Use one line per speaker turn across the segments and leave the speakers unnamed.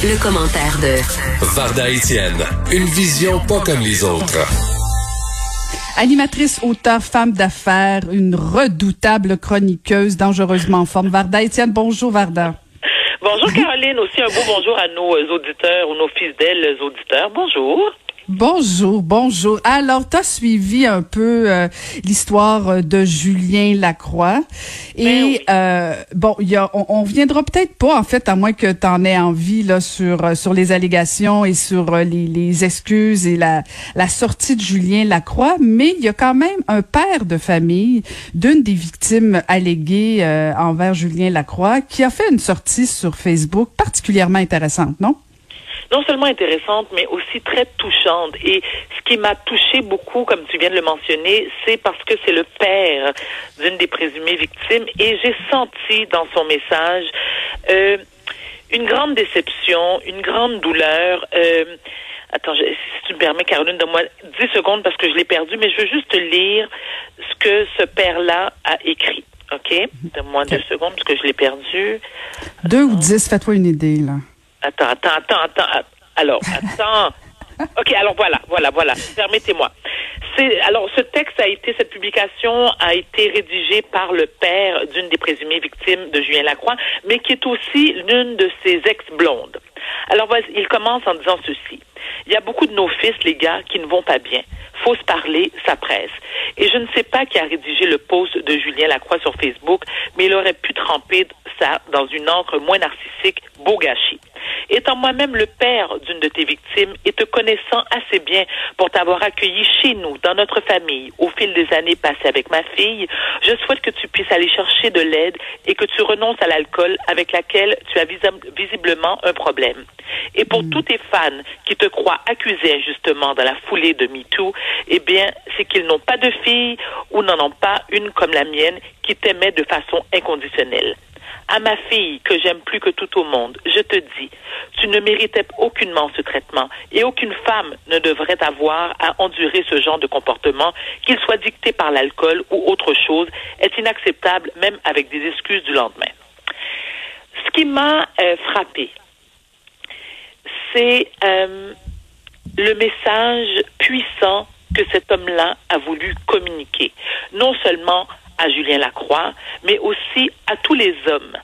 Le, commentaire de
Varda Etienne, une vision pas comme les autres.
Animatrice, auteur, femme d'affaires, une redoutable chroniqueuse, dangereusement en forme. Varda Etienne, bonjour Varda.
Bonjour Caroline, aussi un beau bonjour à nos auditeurs ou nos fidèles auditeurs. Bonjour.
Bonjour, bonjour. Alors, tu as suivi un peu euh, l'histoire euh, de Julien Lacroix. Et ben euh, bon, y a, on, on viendra peut-être pas, en fait, à moins que tu en aies envie là, sur, sur les allégations et sur les, les, excuses et la, la sortie de Julien Lacroix, mais il y a quand même un père de famille d'une des victimes alléguées envers Julien Lacroix qui a fait une sortie sur Facebook particulièrement intéressante, non?
Non seulement intéressante, mais aussi très touchante. Et ce qui m'a touché beaucoup, comme tu viens de le mentionner, c'est parce que c'est le père d'une des présumées victimes. Et j'ai senti dans son message euh, une grande déception, une grande douleur. Euh, Attends, si tu me permets, Caroline, donne-moi 10 secondes parce que je l'ai perdu, mais je veux juste lire ce que ce père-là a écrit. OK? Donne-moi deux secondes parce que je l'ai perdu.
Deux ou dix, fais-toi une idée, là.
Attends, attends, attends, attends. Alors, attends. OK, alors voilà, voilà, voilà. Permettez-moi. C'est alors ce texte a été cette publication a été rédigée par le père d'une des présumées victimes de Julien Lacroix, mais qui est aussi l'une de ses ex-blondes. Alors il commence en disant ceci. Il y a beaucoup de nos fils, les gars, qui ne vont pas bien. Faut se parler, ça presse. Et je ne sais pas qui a rédigé le post de Julien Lacroix sur Facebook, mais il aurait pu tremper ça dans une encre moins narcissique, beau gâchis. Étant moi-même le père d'une de tes victimes et te connaissant assez bien pour t'avoir accueilli chez nous, dans notre famille, au fil des années passées avec ma fille, je souhaite que tu puisses aller chercher de l'aide et que tu renonces à l'alcool avec laquelle tu as visiblement un problème. Et pour hmm. tous tes fans qui te croient accusé injustement dans la foulée de MeToo, eh bien, c'est qu'ils n'ont pas de fille ou n'en ont pas une comme la mienne qui t'aimait de façon inconditionnelle. À ma fille, que j'aime plus que tout au monde, je te dis, tu ne méritais aucunement ce traitement et aucune femme ne devrait avoir à endurer ce genre de comportement, qu'il soit dicté par l'alcool ou autre chose, est inacceptable même avec des excuses du lendemain. Ce qui m'a euh, frappé, c'est euh, le message puissant que cet homme-là a voulu communiquer, non seulement à Julien Lacroix, mais aussi à tous les hommes.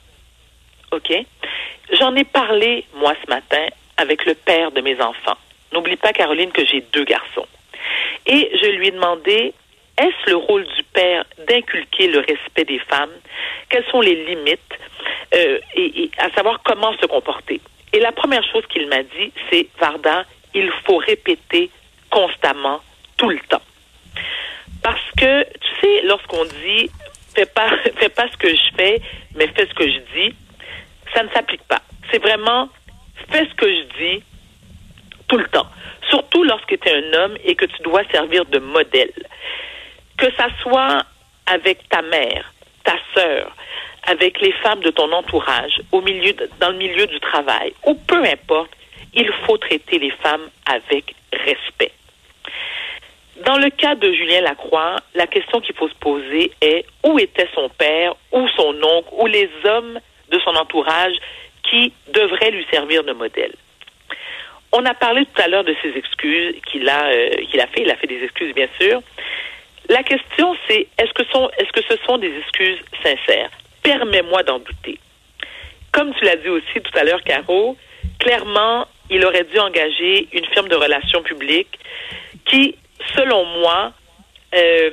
OK? J'en ai parlé, moi, ce matin, avec le père de mes enfants. N'oublie pas, Caroline, que j'ai deux garçons. Et je lui ai demandé, est-ce le rôle du père d'inculquer le respect des femmes? Quelles sont les limites? Euh, et, à savoir comment se comporter? Et la première chose qu'il m'a dit, c'est, Varda, il faut répéter constamment, tout le temps. Parce que, tu sais, lorsqu'on dit fais pas, fais pas ce que je fais, mais fais ce que je dis, ça ne s'applique pas. C'est vraiment fais ce que je dis tout le temps. Surtout lorsque tu es un homme et que tu dois servir de modèle. Que ça soit avec ta mère, ta sœur, avec les femmes de ton entourage, au milieu, dans le milieu du travail, ou peu importe, il faut traiter les femmes avec respect. Dans le cas de Julien Lacroix, la question qu'il faut se poser est où était son père, ou son oncle, ou les hommes de son entourage qui devraient lui servir de modèle? On a parlé tout à l'heure de ses excuses qu'il a, euh, qu'il a fait. Il a fait des excuses, bien sûr. La question, c'est est-ce que, sont, est-ce que ce sont des excuses sincères? Permets-moi d'en douter. Comme tu l'as dit aussi tout à l'heure, Caro, clairement, il aurait dû engager une firme de relations publiques qui selon moi, euh,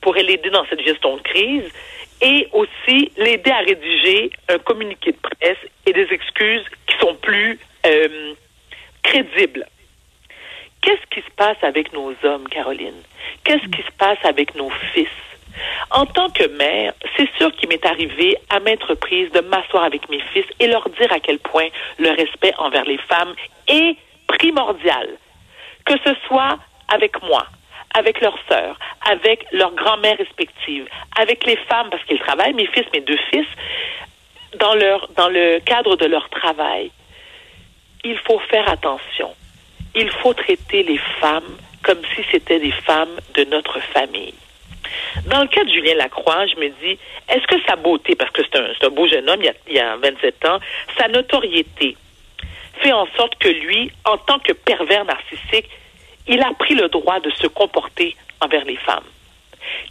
pourrait l'aider dans cette gestion de crise et aussi l'aider à rédiger un communiqué de presse et des excuses qui sont plus euh, crédibles. Qu'est-ce qui se passe avec nos hommes, Caroline? Qu'est-ce qui se passe avec nos fils? En tant que mère, c'est sûr qu'il m'est arrivé à maintes reprises de m'asseoir avec mes fils et leur dire à quel point le respect envers les femmes est primordial. Que ce soit avec moi, avec leurs sœurs, avec leurs grand-mères respectives, avec les femmes, parce qu'ils travaillent, mes fils, mes deux fils, dans, dans le cadre de leur travail. Il faut faire attention. Il faut traiter les femmes comme si c'était des femmes de notre famille. Dans le cas de Julien Lacroix, je me dis, est-ce que sa beauté, parce que c'est un, beau jeune homme, il y, a, il y a 27 ans, sa notoriété fait en sorte que lui, en tant que pervers narcissique, il a pris le droit de se comporter envers les femmes.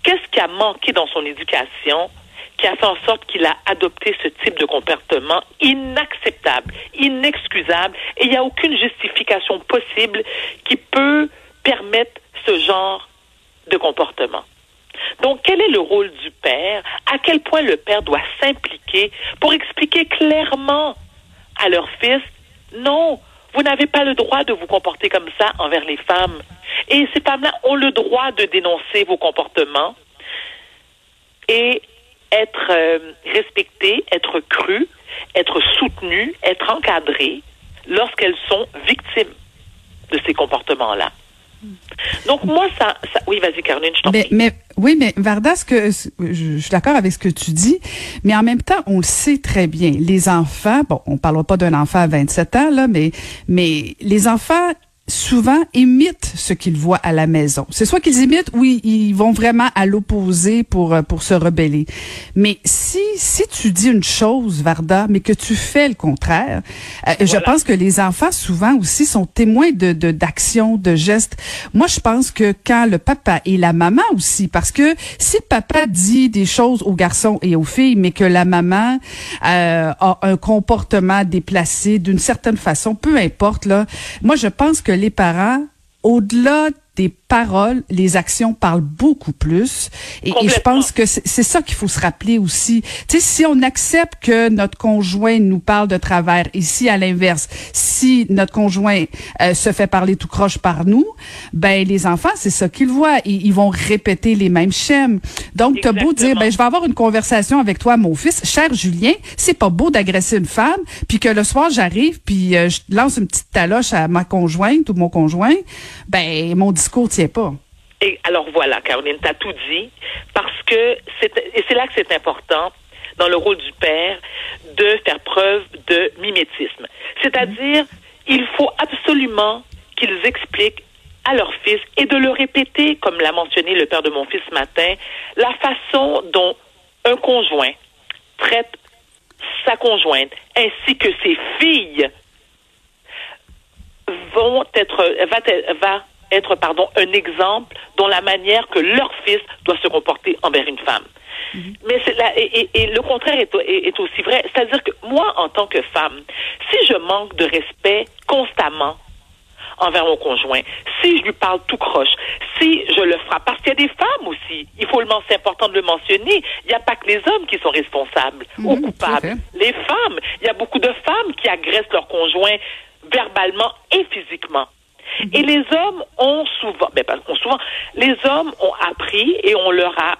Qu'est-ce qui a manqué dans son éducation qui a fait en sorte qu'il a adopté ce type de comportement inacceptable, inexcusable, et il n'y a aucune justification possible qui peut permettre ce genre de comportement? Donc, quel est le rôle du père? À quel point le père doit s'impliquer pour expliquer clairement à leur fils, non, vous n'avez pas le droit de vous comporter comme ça envers les femmes. Et ces femmes-là ont le droit de dénoncer vos comportements et être euh, respectées, être crues, être soutenues, être encadrées lorsqu'elles sont victimes de ces comportements-là. Donc moi, ça, oui, vas-y, Caroline, je t'en
prie. Mais oui, mais Varda, que je, suis d'accord avec ce que tu dis, mais en même temps, on le sait très bien. Les enfants, bon, on parlera pas d'un enfant à 27 ans là, mais les enfants souvent imitent ce qu'ils voient à la maison. C'est soit qu'ils imitent ou ils, vont vraiment à l'opposé pour euh, pour se rebeller. Mais si si tu dis une chose, Varda, mais que tu fais le contraire, euh, je pense que les enfants souvent aussi sont témoins de d'actions, de, gestes. Moi, je pense que quand le papa et la maman aussi, parce que si le papa dit des choses aux garçons et aux filles, mais que la maman euh, a un comportement déplacé d'une certaine façon, peu importe là. Moi, je pense que les parents, au-delà des paroles, les actions parlent beaucoup plus. Et, je pense que c'est ça qu'il faut se rappeler aussi. Tu sais, si on accepte que notre conjoint nous parle de travers, et si à l'inverse, si notre conjoint euh, se fait parler tout croche par nous, ben les enfants, c'est ça qu'ils voient. Ils, ils, vont répéter les mêmes schèmes. Donc, t'as beau dire, ben je vais avoir une conversation avec toi, mon fils, cher Julien, c'est pas beau d'agresser une femme, puis que le soir j'arrive, puis euh, je lance une petite taloche à ma conjointe ou mon conjoint, ben mon discours tient pas.
Et alors voilà, Caroline, tu as tout dit, parce que c'est, là que c'est important dans le rôle du père de faire preuve de mimétisme. C'est-à-dire, il faut absolument qu'ils expliquent à leur fils et de le répéter, comme l'a mentionné le père de mon fils ce matin, la façon dont un conjoint traite sa conjointe ainsi que ses filles vont être va être pardon, un exemple dans la manière que leur fils doit se comporter envers une femme. Mhm. Mais c'est là, et, et, le contraire est, est, aussi vrai. C'est-à-dire que moi, en tant que femme, si je manque de respect constamment envers mon conjoint, si je lui parle tout croche, si je le frappe, parce qu'il y a des femmes aussi, il faut le c'est important de le mentionner, il n'y a pas que les hommes qui sont responsables ou mhm, coupables. Les femmes, il y a beaucoup de femmes qui agressent leur conjoint verbalement et physiquement. Et les hommes ont souvent, ben, souvent, les hommes ont appris et on leur a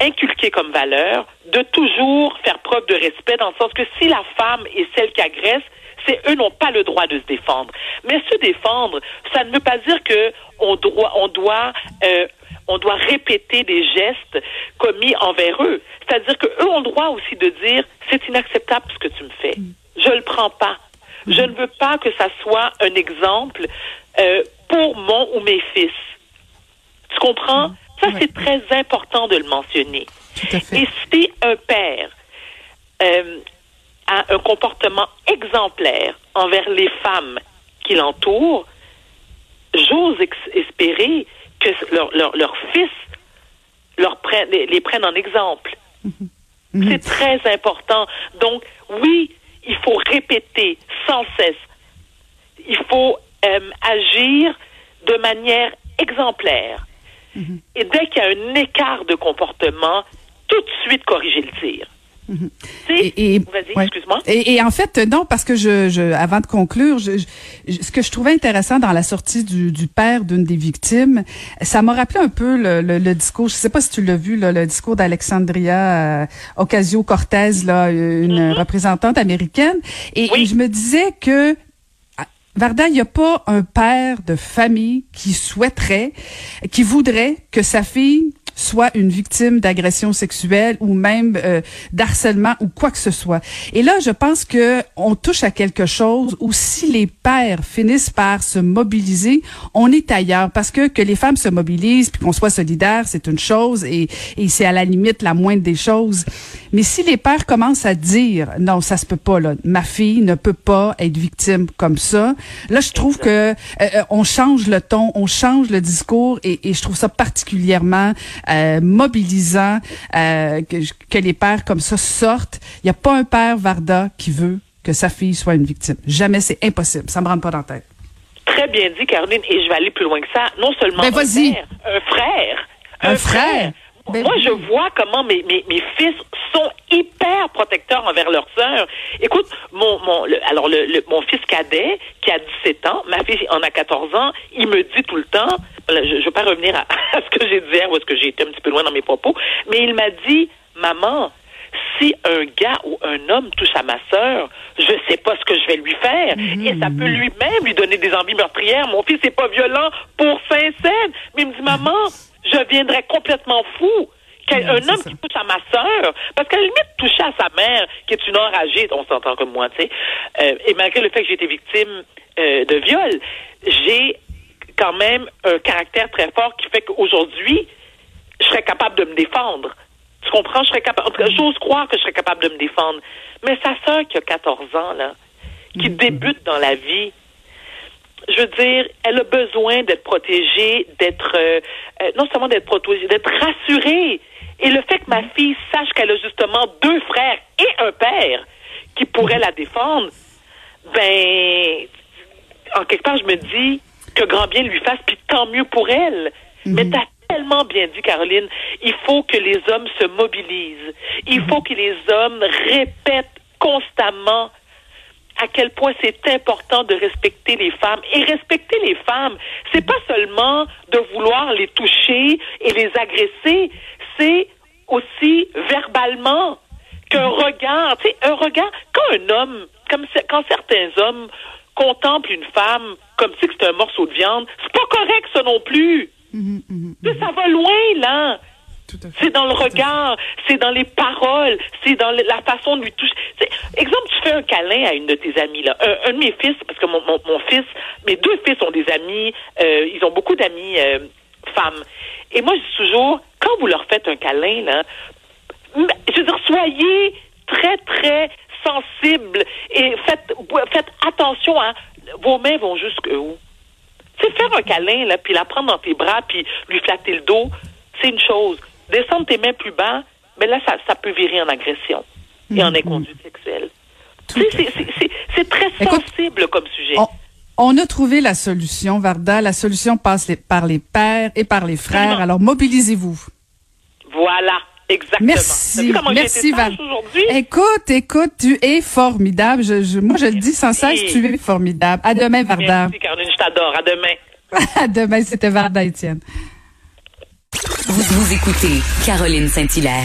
inculqué comme valeur de toujours faire preuve de respect dans le sens que si la femme est celle qui agresse, c'est eux n'ont pas le droit de se défendre. Mais se défendre, ça ne veut pas dire que on doit, on doit, euh, on doit répéter des gestes commis envers eux. C'est-à-dire que eux ont le droit aussi de dire c'est inacceptable ce que tu me fais. Je le prends pas. Je ne veux pas que ça soit un exemple euh, pour mon ou mes fils. Tu comprends? Mm. Ça, c'est très important de le mentionner. Et si un père euh, a un comportement exemplaire envers les femmes qui l'entourent, j'ose espérer que leur, leur, fils leur prenne, les, prennent en exemple. Mm-hmm. C'est très important. Donc, oui, il faut répéter sans cesse. Il faut euh, agir de manière exemplaire. Mhm. Et dès qu'il y a un écart de comportement, tout de suite corriger le tir. Mhm. Et.
Et, en fait, non, parce que je, je avant de conclure, je, ce que je trouvais intéressant dans la sortie du, du père d'une des victimes, ça m'a rappelé un peu le, le, discours. Je sais pas si tu l'as vu, le discours d'Alexandria euh, Ocasio-Cortez, là, une mhm. représentante américaine. Et, et je me disais que Varda, il n'y a pas un père de famille qui souhaiterait, qui voudrait que sa fille soit une victime d'agression sexuelle ou même euh, d'harcèlement ou quoi que ce soit. Et là, je pense que on touche à quelque chose où si les pères finissent par se mobiliser, on est ailleurs parce que que les femmes se mobilisent puis qu'on soit solidaire, c'est une chose et, et c'est à la limite la moindre des choses. Mais si les pères commencent à dire non, ça se peut pas là, ma fille ne peut pas être victime comme ça. Là, je trouve que euh, euh, on change le ton, on change le discours et, et je trouve ça particulièrement euh, mobilisant euh, que, que les pères comme ça sortent. Il n'y a pas un père Varda qui veut que sa fille soit une victime. Jamais, c'est impossible. Ça me rentre pas dans la tête.
Très bien dit, Caroline, et je vais aller plus loin que ça. Non seulement
Ben,
un père, un frère.
Un frère. Ben
Moi,
oui.
je vois comment mes, mes, mes fils sont hyper protecteurs envers leurs sœurs. Écoute, mon, mon, le- alors le, le- mon fils cadet, qui a 17 ans, ma fille en a 14 ans, il me dit tout le temps, je ne vais pas revenir à, à ce que j'ai dit hier, ou est-ce que j'ai été un petit peu loin dans mes propos, mais il m'a dit, maman, si un gars ou un homme touche à ma sœur, je sais pas ce que je vais lui faire. Et ça peut lui-même lui donner des envies meurtrières. Mon fils n'est pas violent pour Saint-Saëns. Mais il me dit, maman, je viendrais complètement fou. Qu'un
Ouais,
un homme
ça.
qui touche à ma sœur, parce qu'à la limite, toucher à sa mère, qui est une enragée, on s'entend comme moi, tu sais, euh, et malgré le fait que j'ai été victime euh, de viol, j'ai quand même un caractère très fort qui fait qu'aujourd'hui, je serais capable de me défendre. Tu comprends? Je serais capable. en tout cas, J'ose croire que je serais capable de me défendre. Mais sa sœur qui a 14 ans, là, qui débute dans la vie, je veux dire, elle a besoin d'être protégée, d'être euh, euh, non seulement d'être protégée, d'être rassurée. Et le fait que ma fille sache qu'elle a justement deux frères et un père qui pourraient la défendre, ben, en quelque part, je me dis que grand bien lui fasse, puis tant mieux pour elle. Mais t'as tellement bien dit, Caroline, il faut que les hommes se mobilisent. Il faut que les hommes répètent constamment à quel point c'est important de respecter les femmes. Et respecter les femmes, c'est pas seulement de vouloir les toucher et les agresser, c'est aussi verbalement qu'un regard, tu sais, un regard, quand un homme, comme quand certains hommes contemplent une femme comme si c'était un morceau de viande, c'est pas correct ça non plus. Sais, Ça va loin, là. C'est dans le regard, c'est dans les paroles, c'est dans la façon de lui toucher. Exemple, tu fais un câlin à une de tes amies, là. Un, un de mes fils, parce que mon, mon, mon fils, mes deux fils ont des amis, euh, ils ont beaucoup d'amis euh, femmes. Et moi, je dis toujours, quand vous leur faites un câlin, là, je veux dire, soyez très, très sensibles et faites, faites attention à vos mains vont jusqu'où? Tu sais, faire un câlin, là, puis la prendre dans tes bras, puis lui flatter le dos, c'est une chose. Descendre tes mains plus bas, mais là, ça, ça peut virer en agression et en inconduite sexuelle. C'est- très
Écoute,
sensible comme sujet.
On, on a trouvé la solution, Varda. La solution passe les- par les pères et par les frères. Alors, mobilisez-vous.
Voilà, exactement.
Merci, merci Val. Écoute, écoute, tu es formidable. Je, je- moi, je le dis sans cesse, tu es formidable. À demain, Varda.
Merci, Caroline, je t'adore. À demain.
À demain, c'était Varda Étienne.
Vous, vous écoutez Caroline Saint-Hilaire.